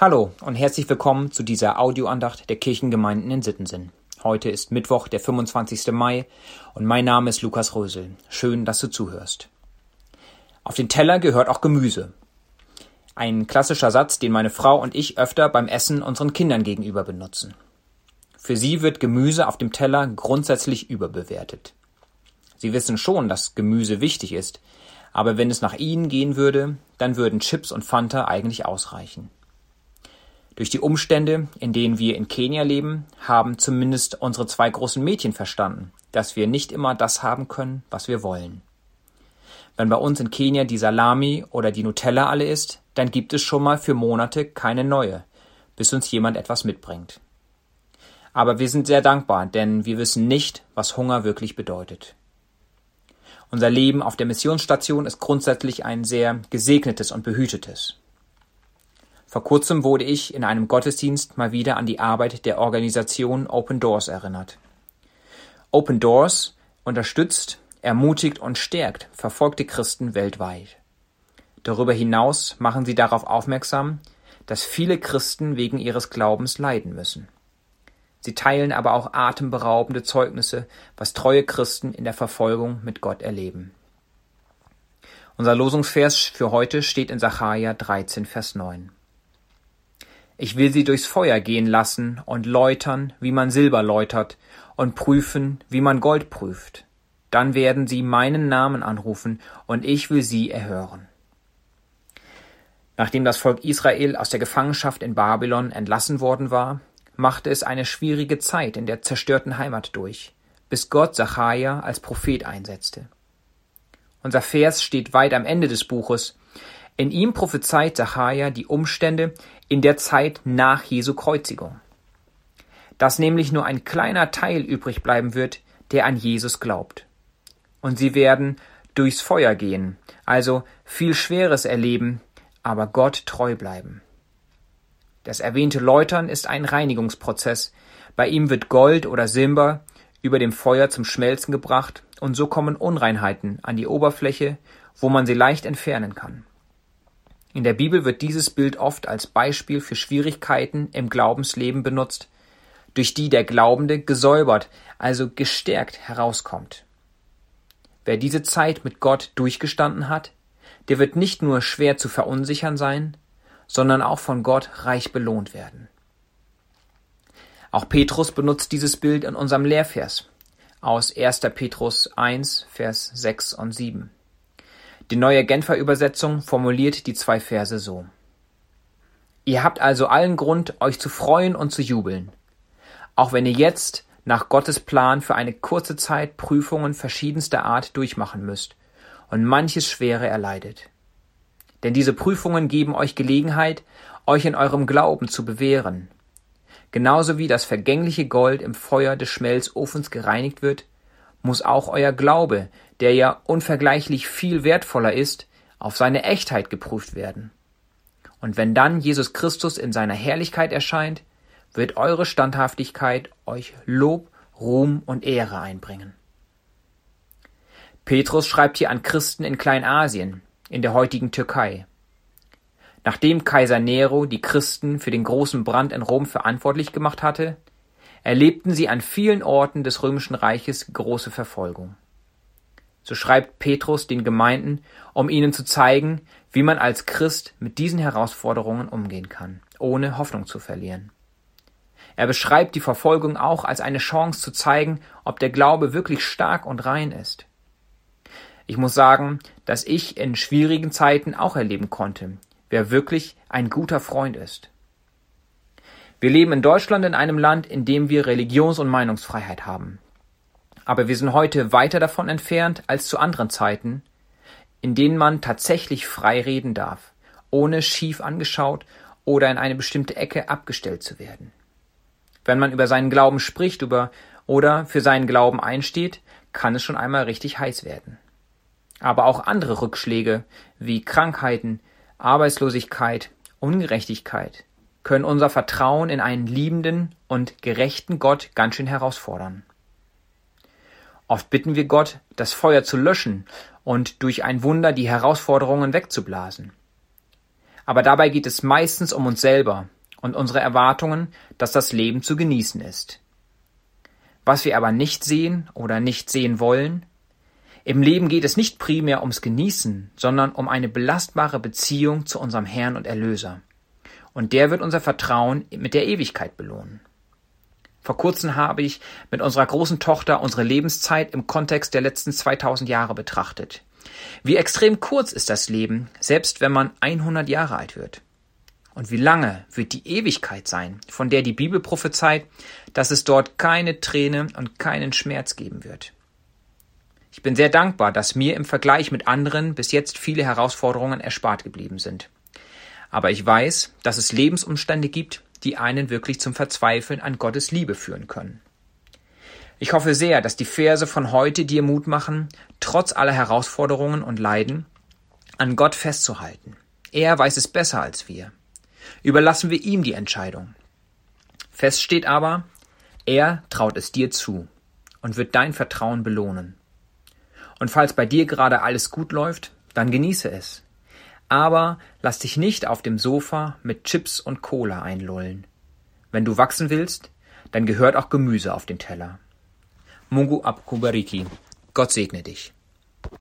Hallo und herzlich willkommen zu dieser Audioandacht der Kirchengemeinden in Sittensinn. Heute ist Mittwoch, der 25. Mai und mein Name ist Lukas Rösel. Schön, dass du zuhörst. Auf den Teller gehört auch Gemüse. Ein klassischer Satz, den meine Frau und ich öfter beim Essen unseren Kindern gegenüber benutzen. Für sie wird Gemüse auf dem Teller grundsätzlich überbewertet. Sie wissen schon, dass Gemüse wichtig ist, aber wenn es nach ihnen gehen würde, dann würden Chips und Fanta eigentlich ausreichen. Durch die Umstände, in denen wir in Kenia leben, haben zumindest unsere zwei großen Mädchen verstanden, dass wir nicht immer das haben können, was wir wollen. Wenn bei uns in Kenia die Salami oder die Nutella alle ist, dann gibt es schon mal für Monate keine neue, bis uns jemand etwas mitbringt. Aber wir sind sehr dankbar, denn wir wissen nicht, was Hunger wirklich bedeutet. Unser Leben auf der Missionsstation ist grundsätzlich ein sehr gesegnetes und behütetes. Vor kurzem wurde ich in einem Gottesdienst mal wieder an die Arbeit der Organisation Open Doors erinnert. Open Doors unterstützt, ermutigt und stärkt verfolgte Christen weltweit. Darüber hinaus machen sie darauf aufmerksam, dass viele Christen wegen ihres Glaubens leiden müssen. Sie teilen aber auch atemberaubende Zeugnisse, was treue Christen in der Verfolgung mit Gott erleben. Unser Losungsvers für heute steht in Sacharja 13, Vers 9. Ich will sie durchs Feuer gehen lassen und läutern, wie man Silber läutert, und prüfen, wie man Gold prüft. Dann werden sie meinen Namen anrufen, und ich will sie erhören. Nachdem das Volk Israel aus der Gefangenschaft in Babylon entlassen worden war, machte es eine schwierige Zeit in der zerstörten Heimat durch, bis Gott Sacharja als Prophet einsetzte. Unser Vers steht weit am Ende des Buches, in ihm prophezeit Sacharja die Umstände in der Zeit nach Jesu Kreuzigung. Dass nämlich nur ein kleiner Teil übrig bleiben wird, der an Jesus glaubt. Und sie werden durchs Feuer gehen, also viel Schweres erleben, aber Gott treu bleiben. Das erwähnte Läutern ist ein Reinigungsprozess. Bei ihm wird Gold oder Silber über dem Feuer zum Schmelzen gebracht und so kommen Unreinheiten an die Oberfläche, wo man sie leicht entfernen kann. In der Bibel wird dieses Bild oft als Beispiel für Schwierigkeiten im Glaubensleben benutzt, durch die der Glaubende gesäubert, also gestärkt herauskommt. Wer diese Zeit mit Gott durchgestanden hat, der wird nicht nur schwer zu verunsichern sein, sondern auch von Gott reich belohnt werden. Auch Petrus benutzt dieses Bild in unserem Lehrvers aus 1. Petrus 1, Vers 6 und 7. Die neue Genfer Übersetzung formuliert die zwei Verse so. Ihr habt also allen Grund, euch zu freuen und zu jubeln, auch wenn ihr jetzt nach Gottes Plan für eine kurze Zeit Prüfungen verschiedenster Art durchmachen müsst und manches Schwere erleidet. Denn diese Prüfungen geben euch Gelegenheit, euch in eurem Glauben zu bewähren. Genauso wie das vergängliche Gold im Feuer des Schmelzofens gereinigt wird, muss auch euer Glaube, der ja unvergleichlich viel wertvoller ist, auf seine Echtheit geprüft werden. Und wenn dann Jesus Christus in seiner Herrlichkeit erscheint, wird eure Standhaftigkeit euch Lob, Ruhm und Ehre einbringen. Petrus schreibt hier an Christen in Kleinasien, in der heutigen Türkei. Nachdem Kaiser Nero die Christen für den großen Brand in Rom verantwortlich gemacht hatte, erlebten sie an vielen Orten des römischen Reiches große Verfolgung. So schreibt Petrus den Gemeinden, um ihnen zu zeigen, wie man als Christ mit diesen Herausforderungen umgehen kann, ohne Hoffnung zu verlieren. Er beschreibt die Verfolgung auch als eine Chance zu zeigen, ob der Glaube wirklich stark und rein ist. Ich muss sagen, dass ich in schwierigen Zeiten auch erleben konnte, wer wirklich ein guter Freund ist. Wir leben in Deutschland in einem Land, in dem wir Religions- und Meinungsfreiheit haben. Aber wir sind heute weiter davon entfernt als zu anderen Zeiten, in denen man tatsächlich frei reden darf, ohne schief angeschaut oder in eine bestimmte Ecke abgestellt zu werden. Wenn man über seinen Glauben spricht über oder für seinen Glauben einsteht, kann es schon einmal richtig heiß werden. Aber auch andere Rückschläge wie Krankheiten, Arbeitslosigkeit, Ungerechtigkeit, können unser Vertrauen in einen liebenden und gerechten Gott ganz schön herausfordern. Oft bitten wir Gott, das Feuer zu löschen und durch ein Wunder die Herausforderungen wegzublasen. Aber dabei geht es meistens um uns selber und unsere Erwartungen, dass das Leben zu genießen ist. Was wir aber nicht sehen oder nicht sehen wollen, im Leben geht es nicht primär ums Genießen, sondern um eine belastbare Beziehung zu unserem Herrn und Erlöser. Und der wird unser Vertrauen mit der Ewigkeit belohnen. Vor kurzem habe ich mit unserer großen Tochter unsere Lebenszeit im Kontext der letzten 2000 Jahre betrachtet. Wie extrem kurz ist das Leben, selbst wenn man 100 Jahre alt wird. Und wie lange wird die Ewigkeit sein, von der die Bibel prophezeit, dass es dort keine Träne und keinen Schmerz geben wird. Ich bin sehr dankbar, dass mir im Vergleich mit anderen bis jetzt viele Herausforderungen erspart geblieben sind. Aber ich weiß, dass es Lebensumstände gibt, die einen wirklich zum Verzweifeln an Gottes Liebe führen können. Ich hoffe sehr, dass die Verse von heute dir Mut machen, trotz aller Herausforderungen und Leiden, an Gott festzuhalten. Er weiß es besser als wir. Überlassen wir ihm die Entscheidung. Fest steht aber, er traut es dir zu und wird dein Vertrauen belohnen. Und falls bei dir gerade alles gut läuft, dann genieße es. Aber lass dich nicht auf dem Sofa mit Chips und Cola einlullen. Wenn du wachsen willst, dann gehört auch Gemüse auf den Teller. Mungu Abkubariki. Gott segne dich.